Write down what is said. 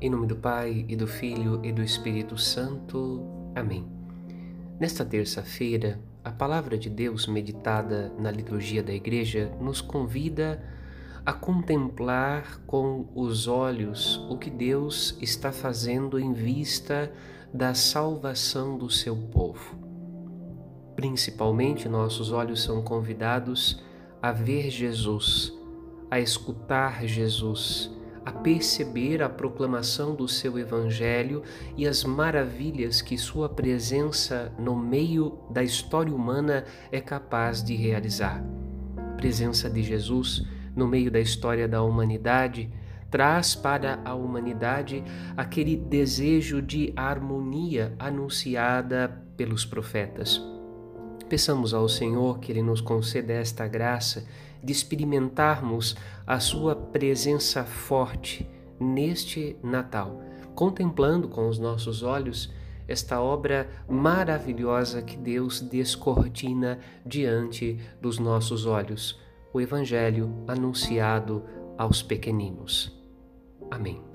Em nome do Pai e do Filho e do Espírito Santo. Amém. Nesta terça-feira, a palavra de Deus meditada na liturgia da Igreja nos convida a contemplar com os olhos o que Deus está fazendo em vista da salvação do seu povo. Principalmente, nossos olhos são convidados a ver Jesus, a escutar Jesus, a perceber a proclamação do seu Evangelho e as maravilhas que sua presença no meio da história humana é capaz de realizar. A presença de Jesus no meio da história da humanidade traz para a humanidade aquele desejo de harmonia anunciada pelos profetas. Peçamos ao Senhor que Ele nos conceda esta graça de experimentarmos a Sua presença forte neste Natal, contemplando com os nossos olhos esta obra maravilhosa que Deus descortina diante dos nossos olhos, o Evangelho anunciado aos pequeninos. Amém.